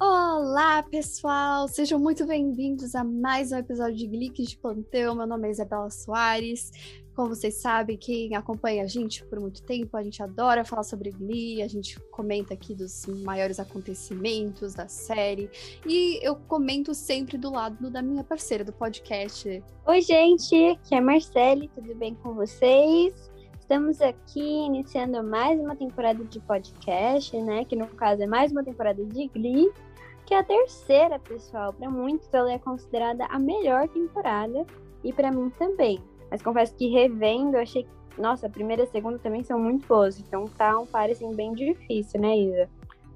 Olá, pessoal! Sejam muito bem-vindos a mais um episódio de Gliques de Plantão. Meu nome é Isabela Soares. Como vocês sabem, quem acompanha a gente por muito tempo, a gente adora falar sobre Glee, a gente comenta aqui dos maiores acontecimentos da série. E eu comento sempre do lado da minha parceira do podcast. Oi, gente, aqui é Marcele, tudo bem com vocês? Estamos aqui iniciando mais uma temporada de podcast, né? Que no caso é mais uma temporada de Glee, que é a terceira, pessoal. Para muitos ela é considerada a melhor temporada e para mim também. Mas confesso que revendo, eu achei que, nossa, a primeira e a segunda também são muito boas. Então tá um par assim, bem difícil, né, Isa?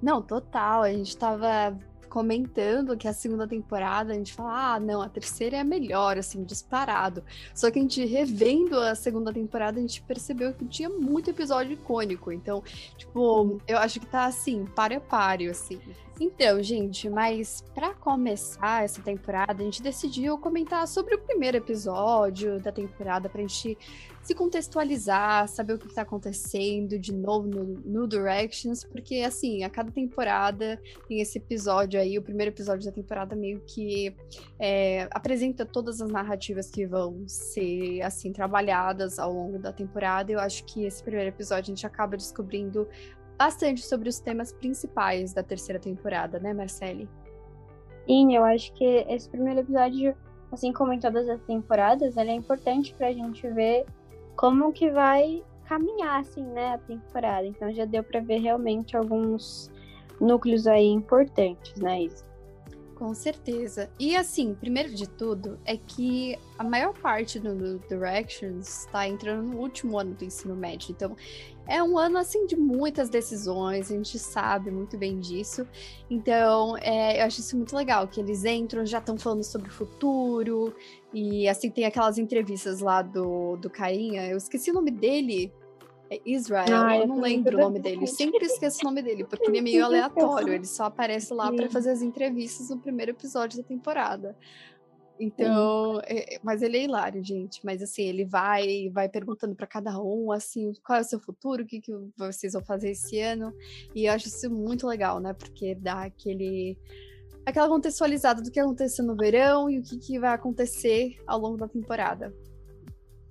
Não, total. A gente tava comentando que a segunda temporada a gente fala, ah, não, a terceira é a melhor, assim, disparado. Só que a gente revendo a segunda temporada, a gente percebeu que tinha muito episódio icônico. Então, tipo, eu acho que tá assim, páreo a páreo, assim. Então, gente, mas para começar essa temporada, a gente decidiu comentar sobre o primeiro episódio da temporada pra gente se contextualizar, saber o que está acontecendo de novo no, no Directions, porque assim, a cada temporada tem esse episódio aí, o primeiro episódio da temporada meio que é, apresenta todas as narrativas que vão ser assim trabalhadas ao longo da temporada. Eu acho que esse primeiro episódio a gente acaba descobrindo bastante sobre os temas principais da terceira temporada, né, Marcele? Sim, eu acho que esse primeiro episódio, assim como em todas as temporadas, ele é importante pra gente ver como que vai caminhar, assim, né, a temporada. Então já deu para ver realmente alguns núcleos aí importantes, né, Isa? Com certeza. E assim, primeiro de tudo, é que a maior parte do Directions está entrando no último ano do ensino médio. Então, é um ano assim de muitas decisões, a gente sabe muito bem disso. Então, é, eu acho isso muito legal, que eles entram, já estão falando sobre o futuro, e assim tem aquelas entrevistas lá do, do Carinha, eu esqueci o nome dele. É Israel, ah, eu não lembro o nome dele. Sempre esqueço o nome dele, porque ele é meio aleatório. Ele só aparece lá para fazer as entrevistas no primeiro episódio da temporada. Então, é, mas ele é hilário, gente. Mas assim, ele vai vai perguntando para cada um assim, qual é o seu futuro, o que, que vocês vão fazer esse ano. E eu acho isso muito legal, né? Porque dá aquele aquela contextualizada do que aconteceu no verão e o que, que vai acontecer ao longo da temporada.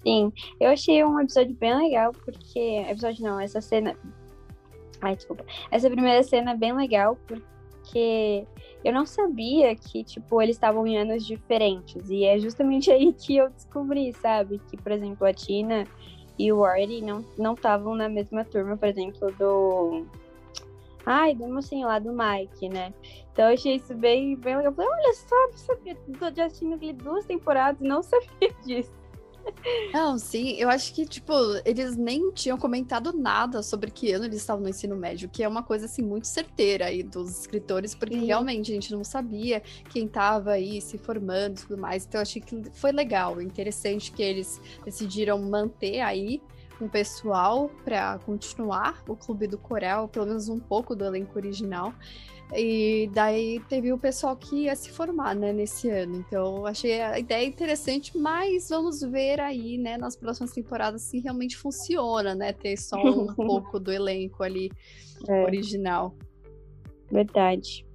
Sim, eu achei um episódio bem legal, porque. Episódio não, essa cena. Ai, desculpa. Essa primeira cena é bem legal, porque eu não sabia que, tipo, eles estavam em anos diferentes. E é justamente aí que eu descobri, sabe? Que, por exemplo, a Tina e o Artie não estavam na mesma turma, por exemplo, do. Ai, do mocinho lá do Mike, né? Então eu achei isso bem, bem legal. Eu falei, olha só, não sabia. Tô já assistindo duas temporadas não sabia disso. Não, sim, eu acho que, tipo, eles nem tinham comentado nada sobre que ano eles estavam no ensino médio, que é uma coisa, assim, muito certeira aí dos escritores, porque sim. realmente a gente não sabia quem estava aí se formando e tudo mais. Então, eu achei que foi legal, interessante que eles decidiram manter aí um pessoal para continuar o Clube do Coral, pelo menos um pouco do elenco original. E daí teve o pessoal que ia se formar, né, nesse ano. Então, achei a ideia interessante, mas vamos ver aí, né, nas próximas temporadas se realmente funciona, né, ter só um pouco do elenco ali é. original. Verdade.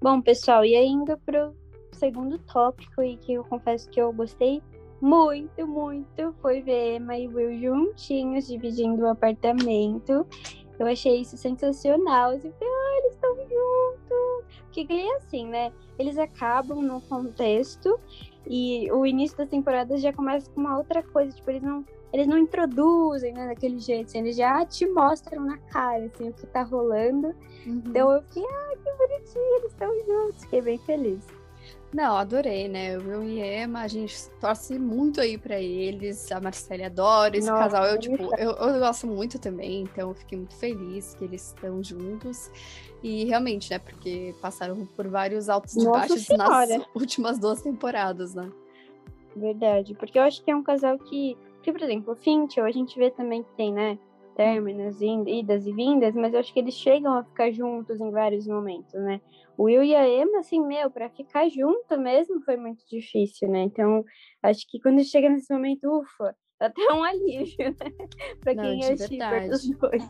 Bom, pessoal, e indo pro segundo tópico e que eu confesso que eu gostei muito, muito, foi ver Emma e Will juntinhos dividindo o apartamento. Eu achei isso sensacional. Eles estão Porque é assim, né? Eles acabam no contexto e o início das temporadas já começa com uma outra coisa. Tipo, eles não, eles não introduzem, né, daquele jeito. Assim, eles já te mostram na cara, assim, o que tá rolando. Uhum. Então eu fiquei, ah, que bonitinho, eles estão juntos. Fiquei bem feliz. Não, adorei, né? Eu e Emma, a gente torce muito aí pra eles. A Marcele adora esse Nossa, casal. Eu, tipo, eu, eu, gosto muito também, então eu fiquei muito feliz que eles estão juntos. E realmente, né? Porque passaram por vários altos e baixos nas últimas duas temporadas, né? Verdade, porque eu acho que é um casal que. Porque, por exemplo, o Finch, a gente vê também que tem, né? términos, idas e vindas, mas eu acho que eles chegam a ficar juntos em vários momentos, né? O Will e a Emma, assim, meu, para ficar junto mesmo foi muito difícil, né? Então, acho que quando chega nesse momento, ufa, até um alívio, né? pra Não, quem é shipper dos dois.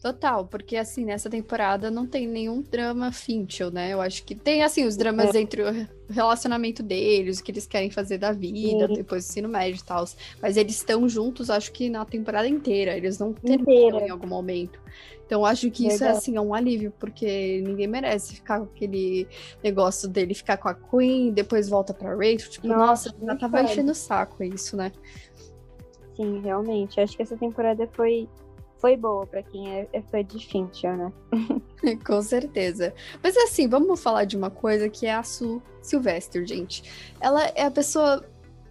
Total, porque assim, nessa temporada não tem nenhum drama finchel, né? Eu acho que tem, assim, os dramas É. entre o relacionamento deles, o que eles querem fazer da vida, Sim. depois do ensino médio e tal. Mas eles estão juntos, acho que na temporada inteira. Eles não terminam em algum momento. Então, acho que isso é, assim, é um alívio, porque ninguém merece ficar com aquele negócio dele ficar com a Queen, depois volta pra Rachel. Tipo, Nossa, nossa, já tava enchendo o saco isso, né? Sim, realmente. Acho que essa temporada foi, foi boa pra quem é, é fã de Fincher, né? Com certeza. Mas assim, vamos falar de uma coisa que é a Sue Sylvester, gente. Ela é a pessoa,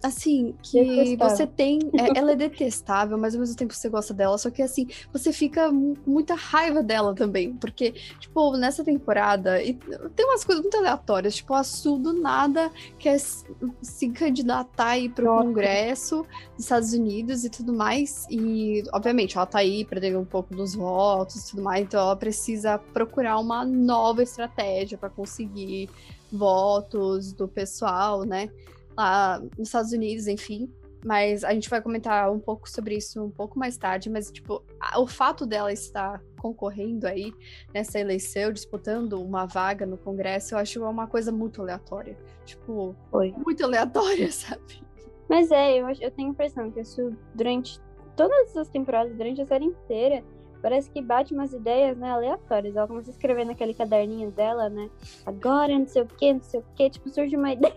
assim, que Detestável. você tem. é- ela é detestável, mas ao mesmo tempo você gosta dela. Só que assim, você fica com muita raiva dela também. Porque, tipo, nessa temporada, e tem umas coisas muito aleatórias. Tipo, a Sue do nada quer se candidatar aí pro Nossa. Congresso dos Estados Unidos e tudo mais. E, obviamente, ela tá aí perdendo um pouco dos votos e tudo mais, então ela precisa procurar uma nova estratégia para conseguir votos do pessoal, né? Lá nos Estados Unidos, enfim. Mas a gente vai comentar um pouco sobre isso um pouco mais tarde. Mas, tipo, o fato dela estar concorrendo aí nessa eleição, disputando uma vaga no Congresso, eu acho uma coisa muito aleatória. Tipo, Foi. muito aleatória, sabe? Mas é, eu, eu tenho a impressão que isso, durante todas as temporadas, durante a série inteira, parece que bate umas ideias, né, aleatórias. Ela começa a escrever naquele caderninho dela, né? Agora, não sei o que, não sei o que, tipo, surge uma ideia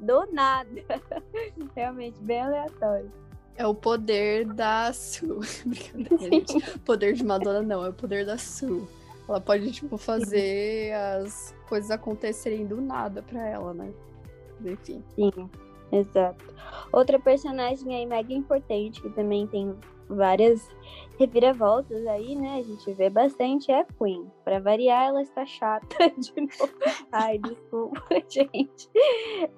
do nada. Realmente, bem aleatório. É o poder da Sue. Brincadeira, gente. Poder de Madonna não, é o poder da Sue. Ela pode, tipo, fazer as coisas acontecerem do nada pra ela, né? Enfim. Sim, exato. Outra personagem aí mega importante, que também tem várias reviravoltas aí, né? A gente vê bastante é a Queen. Pra variar, ela está chata de novo. Ai, desculpa, gente.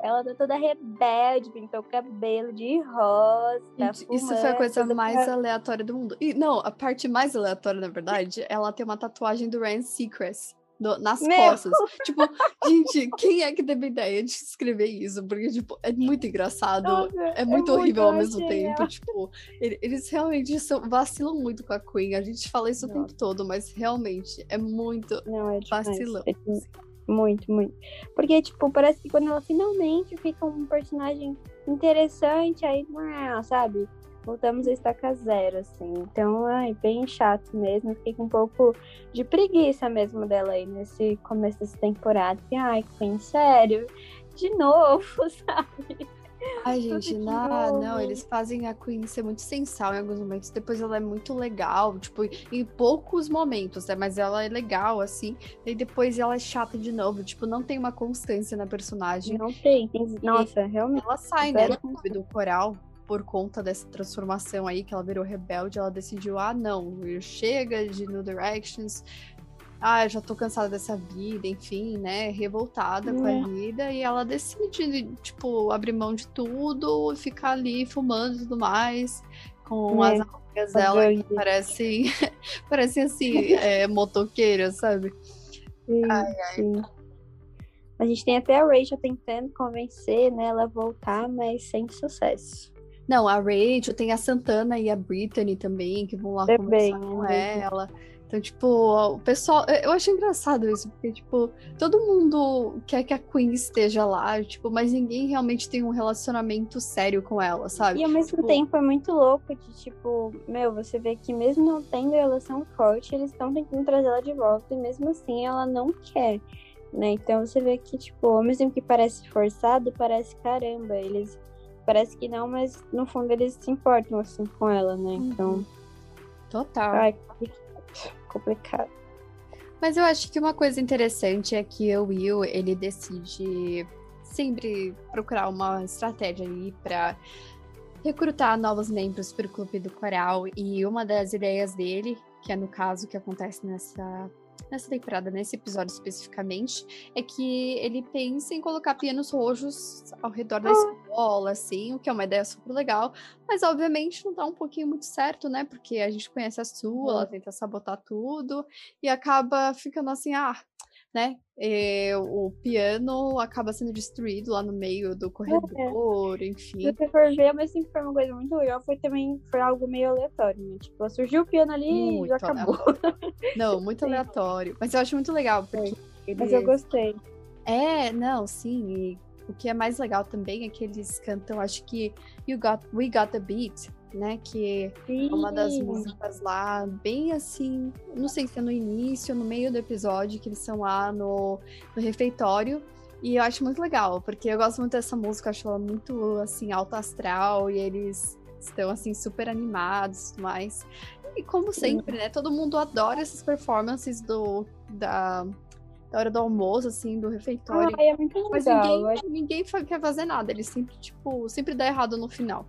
Ela tá toda rebelde, pintou o cabelo de rosa. tá Gente, isso foi a fumando, coisa toda mais pra- aleatória do mundo. E, não, a parte mais aleatória, na verdade, ela tem uma tatuagem do Ryan Seacrest no- nas Meu! costas. Tipo, gente, quem é que teve ideia de escrever isso? Porque, tipo, é muito engraçado. Nossa, É muito horrível ao mesmo genial. tempo. Tipo, ele- eles realmente são- vacilam muito com a Queen. A gente fala isso o tempo todo, mas realmente é muito Não, é vacilão. É dem- muito, muito. Porque, tipo, parece que quando ela finalmente fica um personagem interessante, aí, sabe? Voltamos a estaca zero, assim. Então, ai, bem chato mesmo. Fiquei com um pouco de preguiça mesmo dela aí nesse começo dessa temporada. Fiquei, ai, Queen, sério? De novo, sabe? Ai, gente, não, não, eles fazem a Queen ser muito sensal em alguns momentos. Depois ela é muito legal, tipo, em poucos momentos, né? Mas ela é legal, assim. E depois ela é chata de novo. Tipo, não tem uma constância na personagem. Não tem. Nossa, realmente. Ela sai, né, do coral por conta dessa transformação aí, que ela virou rebelde. Ela decidiu, ah, não, chega de New Directions. Ah, já tô cansada dessa vida, enfim, né? Revoltada com É. a vida. E ela decide, tipo, abrir mão de tudo, ficar ali fumando e tudo mais. Com É, as amigas dela que parecem, parecem assim, é, motoqueiras, sabe? Sim, sim. A gente tem até a Rachel tentando convencer né, ela a voltar, mas sem sucesso. Não, a Rachel, tem a Santana e a Brittany também, que vão lá Também, conversar com né? ela. Então, tipo, o pessoal. Eu acho engraçado isso, porque, tipo, todo mundo quer que a Queen esteja lá, tipo, mas ninguém realmente tem um relacionamento sério com ela, sabe? E ao mesmo Tipo, tempo é muito louco de, tipo, meu, você vê que mesmo não tendo relação forte, eles estão tentando trazer ela de volta e mesmo assim ela não quer, né? Então você vê que, tipo, ao mesmo tempo que parece forçado, parece caramba, eles parece que não, mas no fundo eles se importam assim com ela, né? Então, Total. ai, complicado. Mas eu acho que uma coisa interessante é que o Will, ele decide sempre procurar uma estratégia aí para recrutar novos membros para o Clube do Coral. E uma das ideias dele, que é no caso que acontece nessa nessa temporada, nesse episódio especificamente, é que ele pensa em colocar pianos roxos ao redor da ah. escola, assim, o que é uma ideia super legal, mas obviamente não dá um pouquinho muito certo, né? Porque a gente conhece a sua, ela tenta sabotar tudo e acaba ficando assim, ah, né? E eh, o piano acaba sendo destruído lá no meio do corredor, é. enfim. Se você for ver, mas sempre foi uma coisa muito legal, foi também foi algo meio aleatório, né? Tipo, surgiu o piano ali muito e acabou. Não, muito aleatório. Mas eu acho muito legal, porque. Eles... Mas eu gostei. É, não, sim. E o que é mais legal também é que eles cantam, acho que You Got, We Got the Beat né? Que Sim. é uma das músicas lá, bem assim, não sei se é no início, no meio do episódio, que eles são lá no, no refeitório. E eu acho muito legal, porque eu gosto muito dessa música, acho ela muito, assim, alto astral, e eles estão, assim, super animados e tudo mais. E como sempre, né, todo mundo adora essas performances do, da, da hora do almoço, assim, do refeitório. É muito legal. Mas ninguém, ninguém quer fazer nada, eles sempre, tipo, sempre dá errado no final.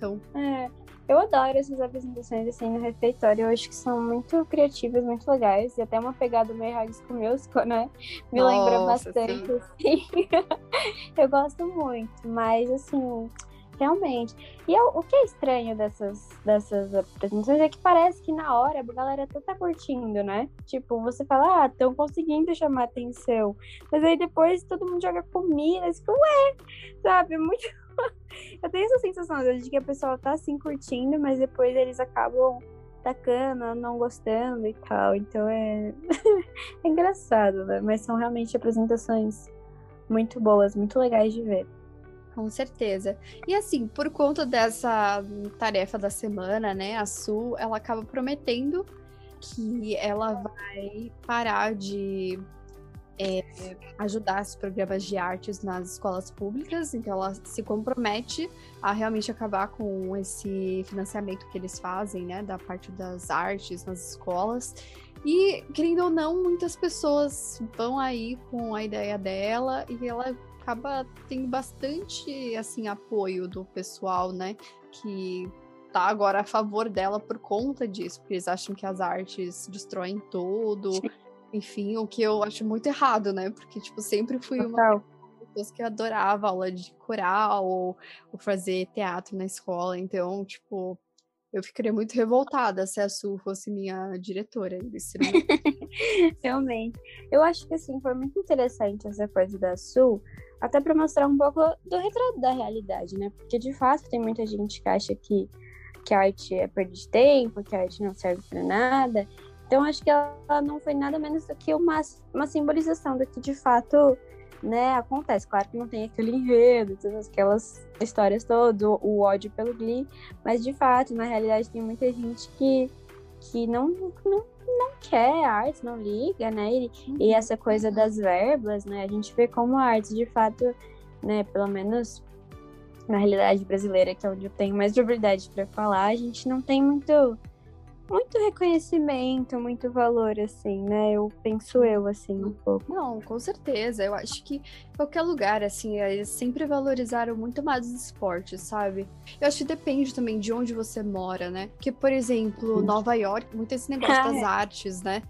Então. É, eu adoro essas apresentações assim no refeitório. Eu acho que são muito criativas, muito legais. E até uma pegada meio High School Musical, né? Me Nossa, lembra bastante, sim. assim. eu gosto muito. Mas, assim, realmente. E eu, o que é estranho dessas, dessas apresentações é que parece que na hora a galera até tá curtindo, né? Tipo, você fala, ah, estão conseguindo chamar atenção. Mas aí depois todo mundo joga comida, fica, ué, sabe? É muito eu tenho essa sensação, de que a pessoa tá assim curtindo, mas depois eles acabam tacando, não gostando e tal. Então é, é engraçado, né? Mas são realmente apresentações muito boas, muito legais de ver. Com certeza. E assim, por conta dessa tarefa da semana, né, a Su, ela acaba prometendo que ela vai parar de é, ajudar os programas de artes nas escolas públicas, então ela se compromete a realmente acabar com esse financiamento que eles fazem, né, da parte das artes nas escolas. E, querendo ou não, muitas pessoas vão aí com a ideia dela e ela acaba tendo bastante, assim, apoio do pessoal, né, que tá agora a favor dela por conta disso, porque eles acham que as artes destroem tudo. Sim enfim, o que eu acho muito errado, né? Porque, tipo, sempre fui uma pessoa que adorava aula de coral ou, ou fazer teatro na escola. Então, tipo, eu ficaria muito revoltada se a Su fosse minha diretora desse Realmente. Eu acho que assim, foi muito interessante essa coisa da Su, até para mostrar um pouco do retrato da realidade, né? Porque de fato tem muita gente que acha que, que a arte é perda de tempo, que a arte não serve para nada. Então, acho que ela não foi nada menos do que uma, uma simbolização do que de fato né, acontece. Claro que não tem aquele enredo, todas aquelas histórias todas, o ódio pelo Glee, mas de fato, na realidade, tem muita gente que, que não, não, não quer arte, não liga, né? E, e uhum. essa coisa das verbas, né? A gente vê como a arte, de fato, né, pelo menos na realidade brasileira, que é onde eu tenho mais liberdade para falar, a gente não tem muito muito reconhecimento, muito valor, assim, né? Eu penso eu, assim, um pouco. Não, com certeza. Eu acho que qualquer lugar, assim, eles sempre valorizaram muito mais os esportes, sabe? Eu acho que depende também de onde você mora, né? Porque, por exemplo, Nova York, muito esse negócio ah, das é. artes, né?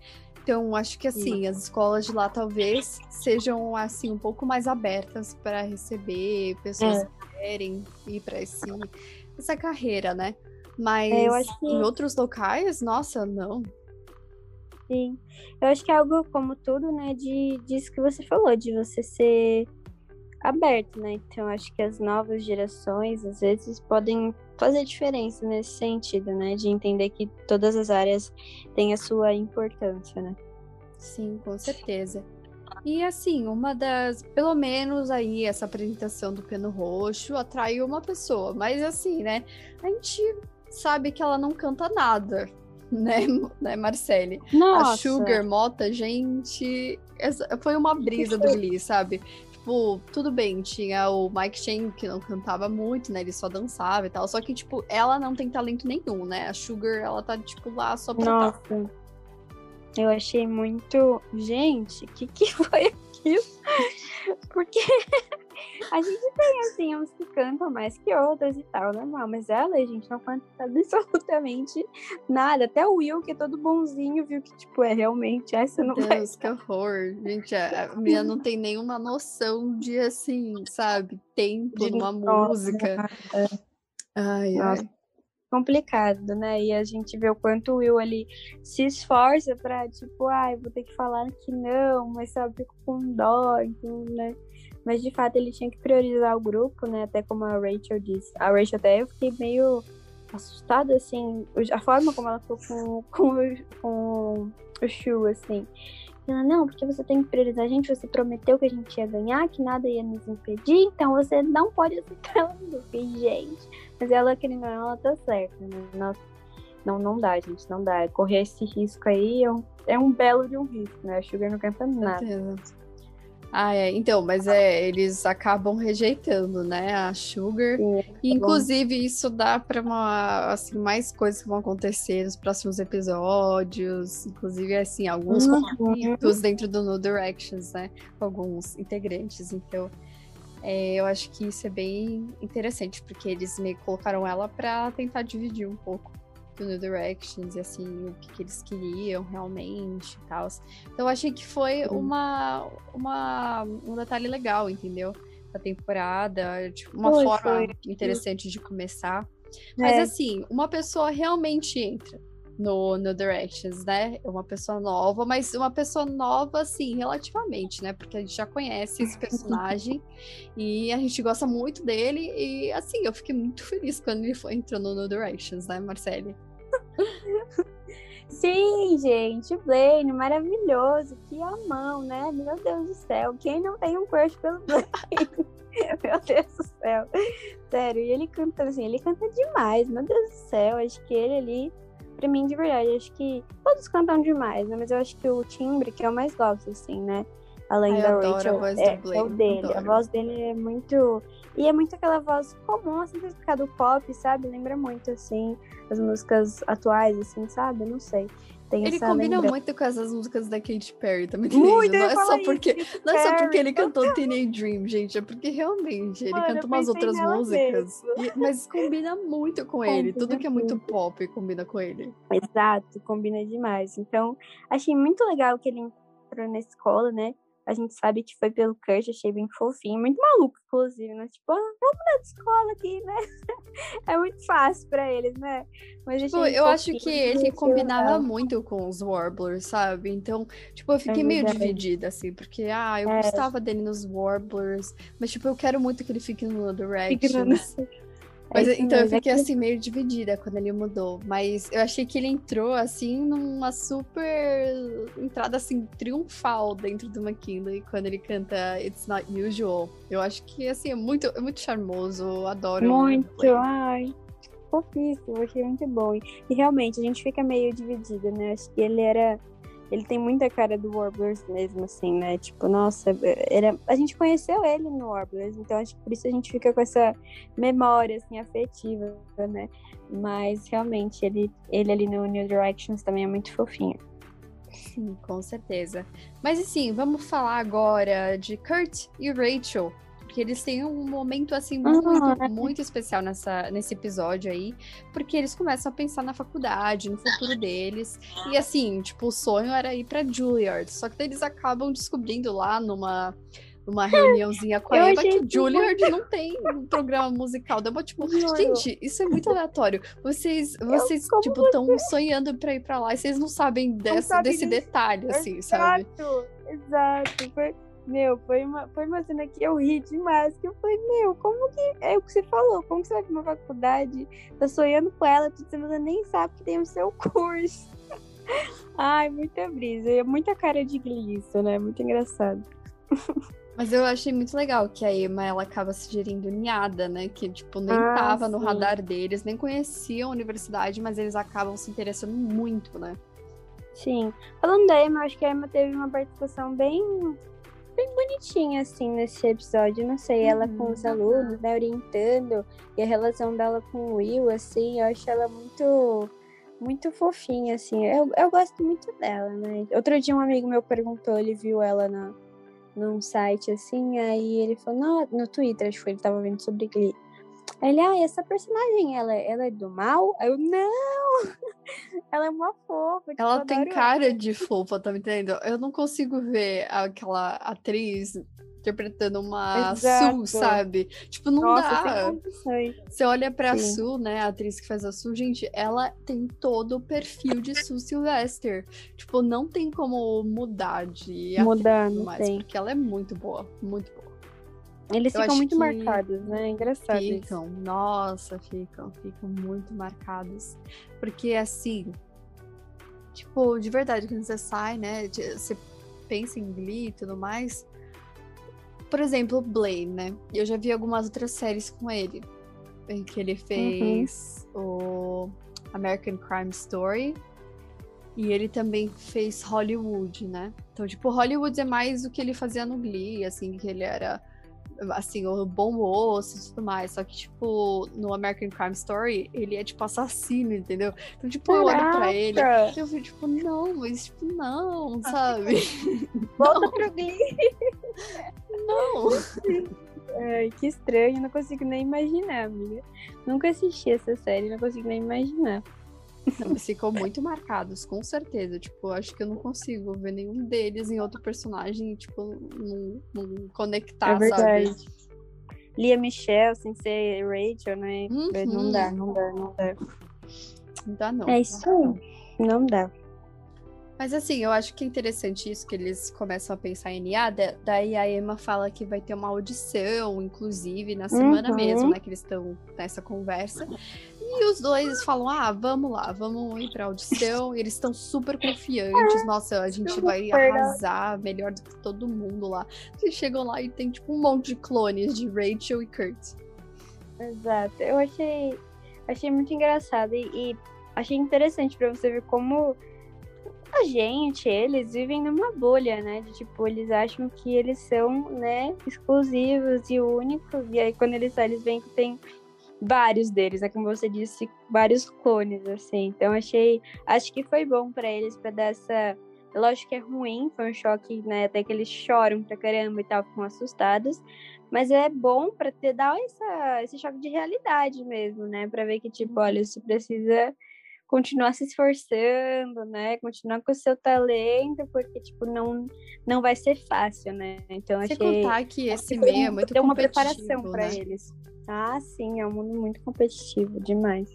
Então, acho que assim, as escolas de lá talvez sejam assim um pouco mais abertas para receber pessoas é. que querem ir para essa carreira, né? Mas é, eu acho que... em outros locais, nossa, não. Sim. Eu acho que é algo como tudo, né, de disso que você falou, de você ser aberto, né? Então acho que as novas gerações às vezes podem fazer diferença nesse sentido, né? De entender que todas as áreas têm a sua importância, né? Sim, com certeza. E assim, uma das. Pelo menos aí, essa apresentação do Peno Roxo atraiu uma pessoa. Mas assim, né? A gente sabe que ela não canta nada, né, né Marcele? Nossa. A Sugar Mota, gente, foi uma brisa do Glee, sabe? Tipo, tudo bem, tinha o Mike Shane que não cantava muito, né? Ele só dançava e tal. Só que, tipo, ela não tem talento nenhum, né? A Sugar, ela tá, tipo, lá só pra Nossa. Tá. Eu achei muito. Gente, o que, que foi aquilo? Porque a gente tem, assim, uns que cantam mais que outros e tal, normal. Mas ela, gente, não canta absolutamente nada. Até o Will, que é todo bonzinho, viu que, tipo, é realmente essa não Deus, vai. que horror. Gente, a minha não tem nenhuma noção de, assim, sabe, tempo de numa música. Ai, Nossa. ai complicado, né? E a gente vê o quanto o Will ali se esforça pra, tipo, ai, vou ter que falar que não, mas sabe, fico com dó, então, né? Mas de fato ele tinha que priorizar o grupo, né? Até como a Rachel disse. A Rachel até eu fiquei meio assustada, assim, a forma como ela ficou com, com, com o Shu, assim. Ela, não, porque você tem que priorizar a gente, você prometeu que a gente ia ganhar, que nada ia nos impedir, então você não pode aceitar ela no grupo. E, gente, mas ela, querendo ou não, ela tá certa, né? Nossa, não, não dá, gente, não dá. Correr esse risco aí é um, é um belo de um risco, né? A Sugar não canta nada. Ah, é. Então, mas é, eles acabam rejeitando, né, a Sugar. Sim, e, inclusive, bom. isso dá para uma, assim, mais coisas que vão acontecer nos próximos episódios. Inclusive, assim, alguns uhum. conflitos dentro do No Directions, né? Alguns integrantes. Então, é, eu acho que isso é bem interessante, porque eles meio que colocaram ela para tentar dividir um pouco do New Directions e assim, o que, que eles queriam realmente e tal. Então eu achei que foi uma, uma, um detalhe legal, entendeu? Da temporada, tipo, uma foi, forma foi. interessante de começar. É. Mas assim, uma pessoa realmente entra no, no Directions, né? É uma pessoa nova, mas uma pessoa nova, assim, relativamente, né? Porque a gente já conhece esse personagem e a gente gosta muito dele. E, assim, eu fiquei muito feliz quando ele foi, entrou no, no Directions, né, Marcele? Sim, gente, Blaine, maravilhoso, que amão, né? Meu Deus do céu, quem não tem um crush pelo Blaine? meu Deus do céu, sério, e ele canta assim, ele canta demais, meu Deus do céu, acho que ele ali, pra mim, de verdade, acho que todos cantam demais, né? Mas eu acho que o timbre que eu mais gosto, assim, né? Além Ai, da Rachel, é, é, o dele, adoro. a voz dele é muito e é muito aquela voz comum, assim, do pop, sabe? Lembra muito, assim, as músicas atuais, assim, sabe? Não sei. Tem ele combina lembra... muito com essas músicas da Katy Perry também. Muito, não é só isso, porque Não é só porque ele cantou Teenage Dream, gente. É porque realmente ele Mano, canta umas outras músicas. E, mas combina muito com combina ele. Tudo que é muito pop combina com ele. Exato, combina demais. Então, achei muito legal que ele entrou na escola, né? A gente sabe que foi pelo Kurt, achei bem fofinho, muito maluco, inclusive, né? Tipo, ah, vamos de escola aqui, né? é muito fácil pra eles, né? Mas tipo, eu acho que ele combinava legal. muito com os Warblers, sabe? Então, tipo, eu é fiquei é meio dividida, assim, porque, ah, eu é. gostava dele nos Warblers, mas, tipo, eu quero muito que ele fique no Directions. Mas é então eu fiquei assim meio dividida quando ele mudou. Mas eu achei que ele entrou assim numa super entrada assim triunfal dentro do McKinley quando ele canta It's Not Usual. Eu acho que assim é muito, é muito charmoso, adoro. Muito, ai. Fofíssimo, achei muito bom. E realmente a gente fica meio dividida, né? Acho que ele era ele tem muita cara do Warblers mesmo, assim, né? Tipo, nossa, era... a gente conheceu ele no Warblers, então acho que por isso a gente fica com essa memória, assim, afetiva, né? Mas realmente, ele, ele ali no New Directions também é muito fofinho. Sim, com certeza. Mas assim, vamos falar agora de Kurt e Rachel porque eles têm um momento assim muito, uhum. muito especial nessa, nesse episódio aí, porque eles começam a pensar na faculdade, no futuro deles. E assim, tipo, o sonho era ir para Juilliard, só que eles acabam descobrindo lá numa numa reuniãozinha com a Eva que Juilliard não tem um programa musical. Deu tipo, gente, isso é muito aleatório. Vocês, vocês tipo, estão sonhando pra ir pra lá e vocês não sabem dessa, não desse detalhe, assim, sabe? Exato, exato. Meu, foi uma, foi uma cena que eu ri demais. Que eu falei, meu, como que. É o que você falou, como que você vai pra uma faculdade, tá sonhando com ela, você nem sabe que tem o seu curso. Ai, muita brisa. É muita cara de glisso, né? Muito engraçado. Mas eu achei muito legal que a Emma ela acaba se gerindo niada, né? Que, tipo, nem ah, tava sim. no radar deles, nem conheciam a universidade, mas eles acabam se interessando muito, né? Sim. Falando da Emma, eu acho que a Emma teve uma participação bem bem bonitinha, assim, nesse episódio. Não sei, ela uhum, com os alunos, né, orientando, e a relação dela com o Will, assim, eu acho ela muito, muito fofinha, assim. Eu, eu gosto muito dela, né? Outro dia um amigo meu perguntou, ele viu ela na, num site assim, aí ele falou, no, no Twitter, acho que ele tava vendo sobre Glee. Aí ele, ah, essa personagem, ela, ela é do mal? Aí eu, não! ela é uma fofa. Tipo, ela tem cara ela. de fofa, tá me entendendo? Eu não consigo ver aquela atriz interpretando uma Exato. Su, sabe? Tipo, não Nossa, dá. Você olha pra Sim. Su, né, a atriz que faz a Su, gente, ela tem todo o perfil de Su Sylvester. Tipo, não tem como mudar de mudar, não mais, tem. porque ela é muito boa, muito boa. Eles Eu ficam muito marcados, né? É engraçado. Ficam, isso. nossa, ficam, ficam muito marcados. Porque assim, tipo, de verdade, quando você sai, né? Você pensa em Glee e tudo mais, por exemplo, Blaine, né? Eu já vi algumas outras séries com ele. Que ele fez uhum. o American Crime Story. E ele também fez Hollywood, né? Então, tipo, Hollywood é mais o que ele fazia no Glee, assim, que ele era assim, o bom moço e tudo mais. Só que, tipo, no American Crime Story, ele é, tipo, assassino, entendeu? Então, tipo, Caraca. eu olho pra ele, eu fico, tipo, não, mas, tipo, não, sabe? Volta não. pro Glee. Não. Ai, que estranho, não consigo nem imaginar, amiga. Nunca assisti essa série, não consigo nem imaginar. Eles ficam muito marcados, com certeza. Tipo, acho que eu não consigo ver nenhum deles em outro personagem, tipo, não, não conectar, é verdade. sabe? Lia Michelle, sem ser Rachel, né? Uhum. Não dá, não dá, não dá. Não dá, não. É isso aí. Não dá. Mas assim, eu acho que é interessante isso que eles começam a pensar em IA. Daí a Emma fala que vai ter uma audição, inclusive, na semana uhum. mesmo, né? Que eles estão nessa conversa. E os dois falam: ah, vamos lá, vamos ir pra audição. E eles estão super confiantes. Nossa, a gente vai arrasar melhor do que todo mundo lá. Eles chegam lá e tem tipo um monte de clones de Rachel e Kurt. Exato. Eu achei, achei muito engraçado e, e achei interessante para você ver como a gente, eles vivem numa bolha, né? De tipo, eles acham que eles são, né, exclusivos e únicos. E aí quando eles saem, eles veem que tem vários deles, né? Como você disse, vários clones, assim. Então achei. Acho que foi bom para eles, para dar essa. Lógico que é ruim, foi um choque, né? Até que eles choram pra caramba e tal, ficam assustados. Mas é bom para ter dar essa, esse choque de realidade mesmo, né? Para ver que, tipo, olha, você precisa continuar se esforçando, né? Continuar com o seu talento, porque, tipo, não, não vai ser fácil, né? Então, Você achei... contar que esse meio é muito Deu uma preparação para né? eles. Ah, sim, é um mundo muito competitivo, demais.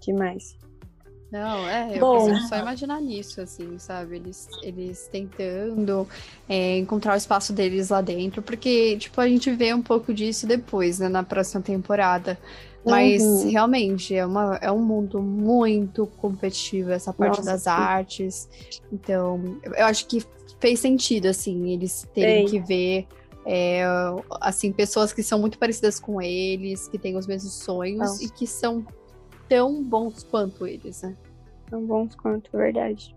Demais. Não, é, eu Bom, consigo só imaginar nisso, assim, sabe? Eles, eles tentando é, encontrar o espaço deles lá dentro, porque, tipo, a gente vê um pouco disso depois, né, na próxima temporada. Mas uhum. realmente é, uma, é um mundo muito competitivo, essa parte Nossa, das sim. artes. Então, eu acho que fez sentido, assim, eles terem que ver. É, assim, pessoas que são muito parecidas com eles, que têm os mesmos sonhos e que são tão bons quanto eles, né? Tão bons quanto, verdade.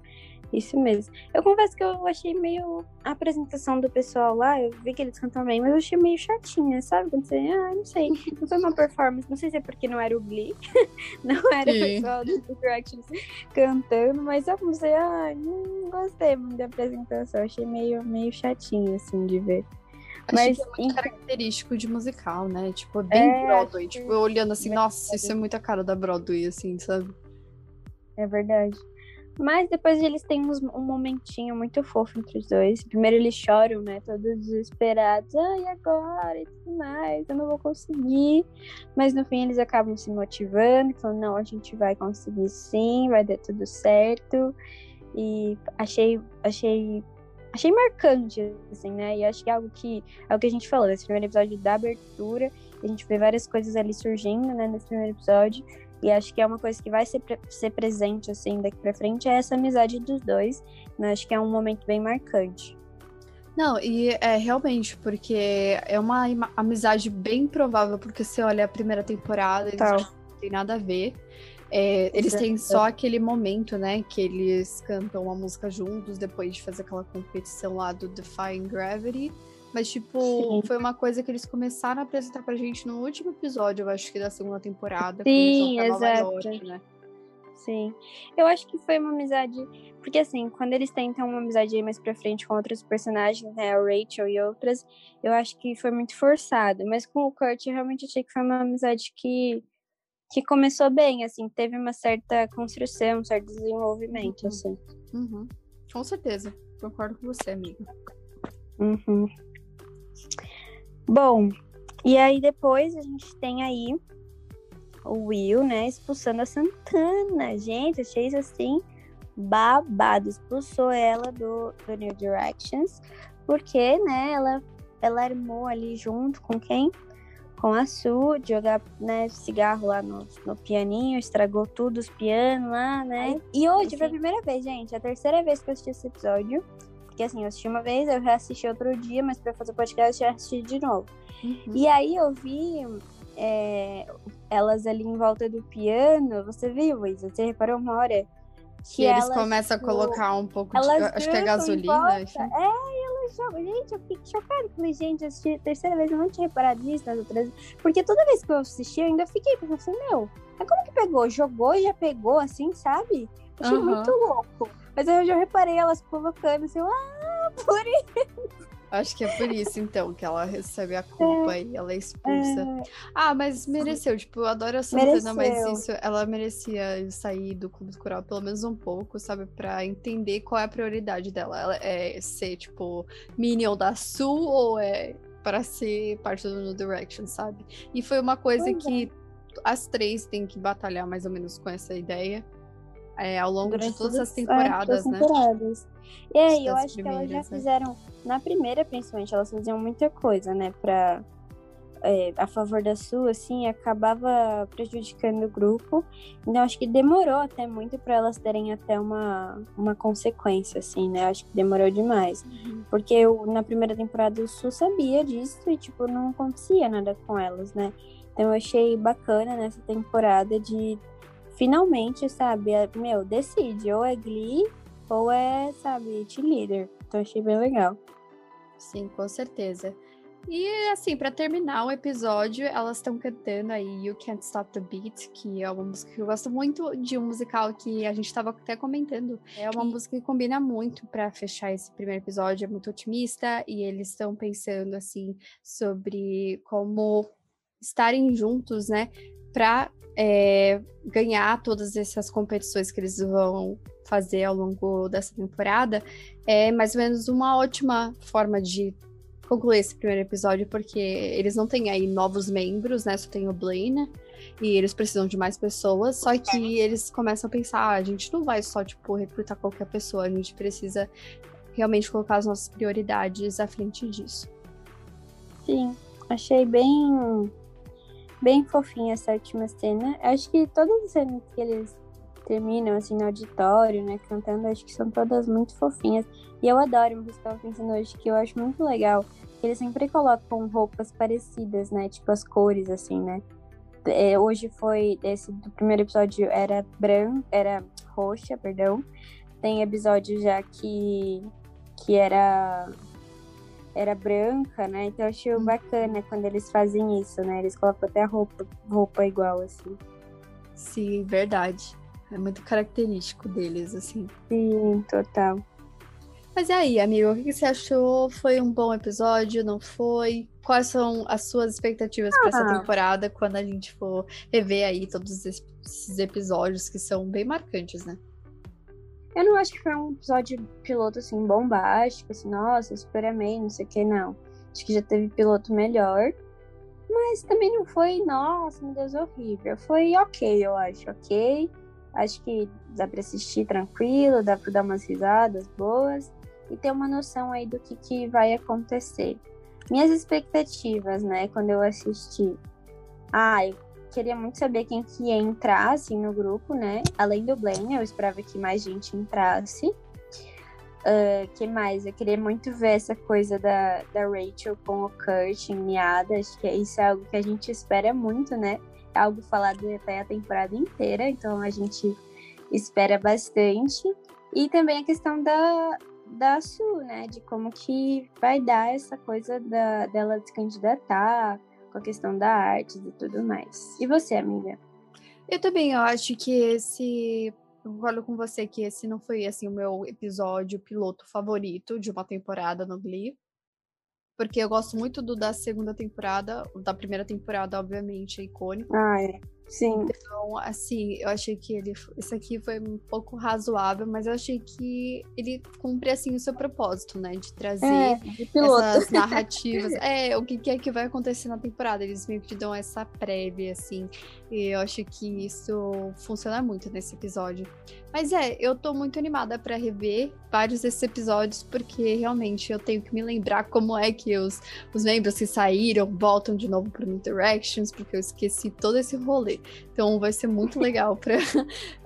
Isso mesmo. Eu confesso que eu achei meio. A apresentação do pessoal lá, eu vi que eles cantam bem, mas eu achei meio chatinha, sabe? Quando você. Ah, não sei. Não foi uma performance. Não sei se é porque não era o Glee. não era Sim. o pessoal do Directions cantando, mas eu não sei. Ah, não gostei muito da apresentação. Achei meio, meio chatinha, assim, de ver. Acho mas que é muito característico de musical, né? Tipo, é bem é, Broadway. Tipo, olhando assim, nossa, isso é muita cara da Broadway, assim, sabe? É verdade. Mas depois eles têm uns, um momentinho muito fofo entre os dois. Primeiro eles choram, né? Todos desesperados. Ai, ah, agora? E tudo mais. Eu não vou conseguir. Mas no fim eles acabam se motivando. Falando, não, a gente vai conseguir sim. Vai dar tudo certo. E achei, achei, achei marcante, assim, né? E acho que é algo que, é o que a gente falou. Nesse primeiro episódio da abertura. A gente vê várias coisas ali surgindo, né? Nesse primeiro episódio. E acho que é uma coisa que vai ser, ser presente, assim, daqui pra frente, é essa amizade dos dois. Né? Acho que é um momento bem marcante. Não, e é realmente, porque é uma amizade bem provável, porque você olha a primeira temporada, eles não tem nada a ver. É, eles têm só aquele momento, né, que eles cantam uma música juntos depois de fazer aquela competição lá do Defying Gravity. Mas, tipo, Sim. foi uma coisa que eles começaram a apresentar pra gente no último episódio, eu acho que da segunda temporada. Sim, exato. York, né? Sim. Eu acho que foi uma amizade. Porque, assim, quando eles tentam uma amizade aí mais pra frente com outros personagens, né? A Rachel e outras, eu acho que foi muito forçado. Mas com o Kurt, eu realmente achei que foi uma amizade que, que começou bem, assim, teve uma certa construção, um certo desenvolvimento, uhum. assim. Uhum. Com certeza. Concordo com você, amiga. Uhum. Bom, e aí depois a gente tem aí o Will, né, expulsando a Santana. Gente, achei isso assim babado. Expulsou ela do, do New Directions, porque, né, ela, ela armou ali junto com quem? Com a Su, de jogar né, cigarro lá no, no pianinho, estragou tudo, os pianos lá, né? E hoje foi a primeira vez, gente, a terceira vez que eu assisti esse episódio. Porque assim, eu assisti uma vez, eu reassisti outro dia, mas pra fazer podcast eu já assisti de novo. Uhum. E aí eu vi é, elas ali em volta do piano. Você viu, Isa? Você reparou uma hora? Que, eles começam a colocar um pouco de. Acho que é gasolina. É, e elas jogam. Gente, eu fiquei chocada. Falei, gente, assisti a terceira vez, eu não tinha reparado nisso nas outras Porque toda vez que eu assisti, eu ainda fiquei pensando assim, meu, é como que pegou? Jogou e já pegou, assim, sabe? Achei uhum. muito louco. Mas aí eu já reparei elas colocando assim, ah, por isso. Acho que é por isso, então, que ela recebe a culpa é, e ela é expulsa. É... Ah, mas mereceu. Tipo, eu adoro a Santana, mereceu. mas isso, ela merecia sair do clube coral pelo menos um pouco, sabe? Pra entender qual é a prioridade dela. Ela é ser, tipo, Minion da Sul ou é para ser parte do New Direction, sabe? E foi uma coisa pois que é. as três têm que batalhar mais ou menos com essa ideia é, ao longo Durante de todas as temporadas, né? Temporadas. E aí, eu acho que elas já né? fizeram, na primeira principalmente, elas faziam muita coisa, né, pra, é, a favor da sua, assim, acabava prejudicando o grupo. Então, acho que demorou até muito para elas terem até uma, uma consequência, assim, né? Acho que demorou demais. Uhum. Porque eu, na primeira temporada o Su sabia disso e, tipo, não acontecia nada com elas, né? Então, eu achei bacana nessa temporada de finalmente, sabe, é, meu, decide, ou é Glee ou é, sabe, leader. Então achei bem legal. Sim, com certeza. E assim, para terminar o episódio, elas estão cantando aí You Can't Stop the Beat, que é uma música que eu gosto muito de um musical que a gente estava até comentando. É uma música que combina muito para fechar esse primeiro episódio, é muito otimista e eles estão pensando assim sobre como estarem juntos, né, para é, ganhar todas essas competições que eles vão fazer ao longo dessa temporada, é mais ou menos uma ótima forma de concluir esse primeiro episódio, porque eles não têm aí novos membros, né? Só tem o Blaine. E eles precisam de mais pessoas, só que eles começam a pensar, ah, a gente não vai só, tipo, recrutar qualquer pessoa, a gente precisa realmente colocar as nossas prioridades à frente disso. Sim, achei bem bem fofinha essa última cena. Acho que todas as cenas que eles terminam, assim, no auditório, né, cantando, acho que são todas muito fofinhas. E eu adoro, coisa que eu tava pensando hoje, que eu acho muito legal, eles sempre colocam roupas parecidas, né, tipo as cores, assim, né. É, hoje foi, esse do primeiro episódio era branco, era roxa, perdão. Tem episódio já que, que era era branca, né? Então eu achei uhum. bacana quando eles fazem isso, né? Eles colocam até roupa, roupa igual, assim. Sim, verdade. É muito característico deles, assim. Sim, total. Mas e aí, amigo, o que você achou? Foi um bom episódio? Não foi? Quais são as suas expectativas ah. para essa temporada quando a gente for rever aí todos esses episódios que são bem marcantes, né? Eu não acho que foi um episódio piloto assim bombástico, assim, nossa, super amei, não sei o que, não. Acho que já teve piloto melhor. Mas também não foi, nossa, meu Deus, horrível. Foi ok, eu acho, ok. Acho que dá pra assistir tranquilo, dá pra dar umas risadas boas e ter uma noção aí do que, que vai acontecer. Minhas expectativas, né, quando eu assisti. Eu queria muito saber quem que ia entrar, assim, no grupo, né? Além do Blaine, eu esperava que mais gente entrasse. Uh, que mais? Eu queria muito ver essa coisa da, da Rachel com o Kurt em Miada. Acho que isso é algo que a gente espera muito, né? É algo falado até a temporada inteira, então a gente espera bastante. E também a questão da, da Su, né? De como que vai dar essa coisa da, dela se candidatar, com a questão da arte e tudo mais. E você, amiga? Eu também, eu acho que esse. Eu concordo com você que esse não foi assim o meu episódio piloto favorito de uma temporada no Glee. Porque eu gosto muito do da segunda temporada, da primeira temporada, obviamente, é icônico. Ah, é. Sim. Então, assim, eu achei que ele. Esse aqui foi um pouco razoável, mas eu achei que ele cumpre, assim, o seu propósito, né? De trazer É, de essas narrativas. é, o que, que é que vai acontecer na temporada. Eles meio que te dão essa prévia, assim. E eu acho que isso funciona muito nesse episódio. Mas é, eu tô muito animada pra rever vários desses episódios, porque realmente eu tenho que me lembrar como é que os, os membros que saíram voltam de novo pro Interactions, porque eu esqueci todo esse rolê. Então vai ser muito legal pra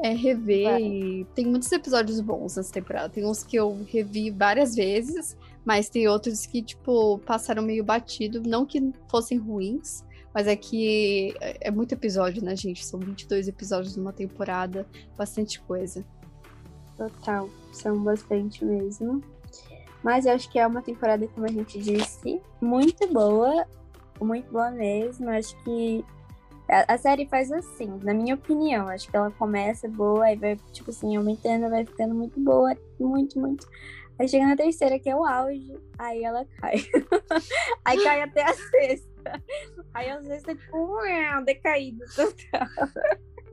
é, rever. Vai. E tem muitos episódios bons nessa temporada. Tem uns que eu revi várias vezes, mas tem outros que, tipo, passaram meio batido. Não que fossem ruins, mas é que é é muito episódio, né, gente? São 22 episódios numa temporada, bastante coisa. Total, são bastante mesmo. Mas eu acho que é uma temporada, como a gente disse, muito boa. Muito boa mesmo. Acho que a, série faz assim, na minha opinião. Acho que ela começa boa, aí vai, tipo assim, aumentando, vai ficando muito boa, muito, muito. Aí chega na terceira, que é o auge, aí ela cai. aí cai até a sexta. Aí a sexta é tipo, decaído total.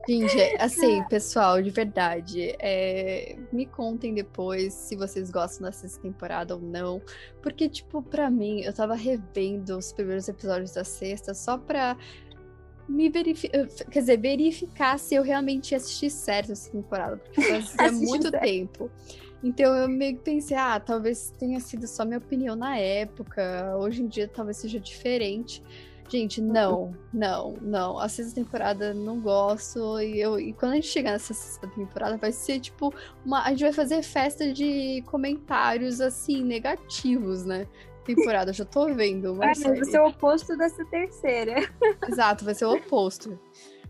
Gente, é- assim, pessoal, de verdade, é, me contem depois se vocês gostam dessa temporada ou não. Porque, tipo, pra mim, eu tava revendo os primeiros episódios da sexta só pra me verificar, quer dizer, verificar se eu realmente assisti certo essa temporada, porque fazia Assistiu muito tempo. Então eu meio que pensei, ah, talvez tenha sido só minha opinião na época, hoje em dia talvez seja diferente. Gente, não, não, não. A sexta temporada não gosto. E, eu, e quando a gente chegar nessa sexta temporada, vai ser tipo uma. A gente vai fazer festa de comentários assim, negativos, né? Temporada, já tô vendo. Série. mas é o oposto dessa terceira. Exato, vai ser o oposto.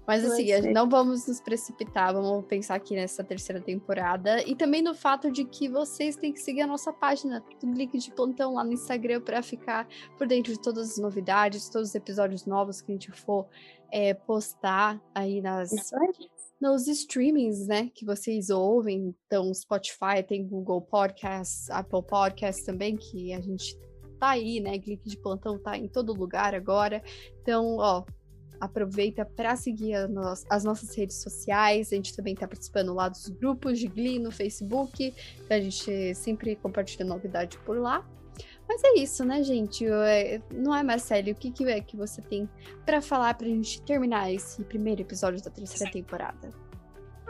Mas assim, não vamos nos precipitar, vamos pensar aqui nessa terceira temporada. E também no fato de que vocês têm que seguir a nossa página do Link de Plantão lá no Instagram para ficar por dentro de todas as novidades, todos os episódios novos que a gente for é, postar aí nas, nos streamings, né, que vocês ouvem. Então, Spotify, tem Google Podcasts, Apple Podcasts também, que a gente tá aí, né? Clique de plantão tá em todo lugar agora. Então, ó, aproveita para seguir a nos- as nossas redes sociais. A gente também tá participando lá dos grupos de Glee no Facebook. Então, a gente sempre compartilha novidade por lá. Mas é isso, né, gente? É, Não é, Marcelo? O que, que é que você tem para falar pra gente terminar esse primeiro episódio da terceira temporada?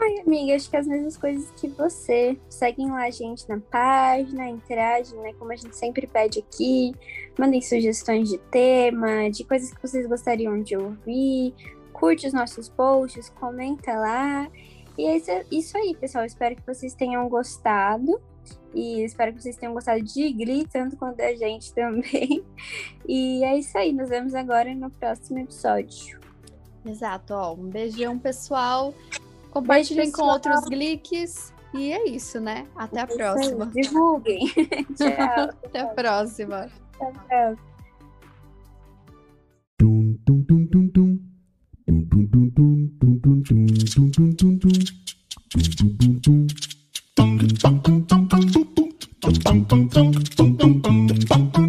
Ai, amiga, acho que as mesmas coisas que você. Seguem lá a gente na página, interagem, né? Como a gente sempre pede aqui. Mandem sugestões de tema, de coisas que vocês gostariam de ouvir. Curte os nossos posts, comenta lá. E é isso, aí, pessoal. Espero que vocês tenham gostado. E espero que vocês tenham gostado de Glee, tanto quanto a gente também. E é isso aí. Nos vemos agora no próximo episódio. Exato, ó. Um beijão, pessoal. Compartilhem com outros Glicks. E é isso, né? Até a próxima. Divulguem. Tchau. Até a próxima. Até a próxima. Dum dum dum dum dum dum dum dum dum dum dum. Dum dum dum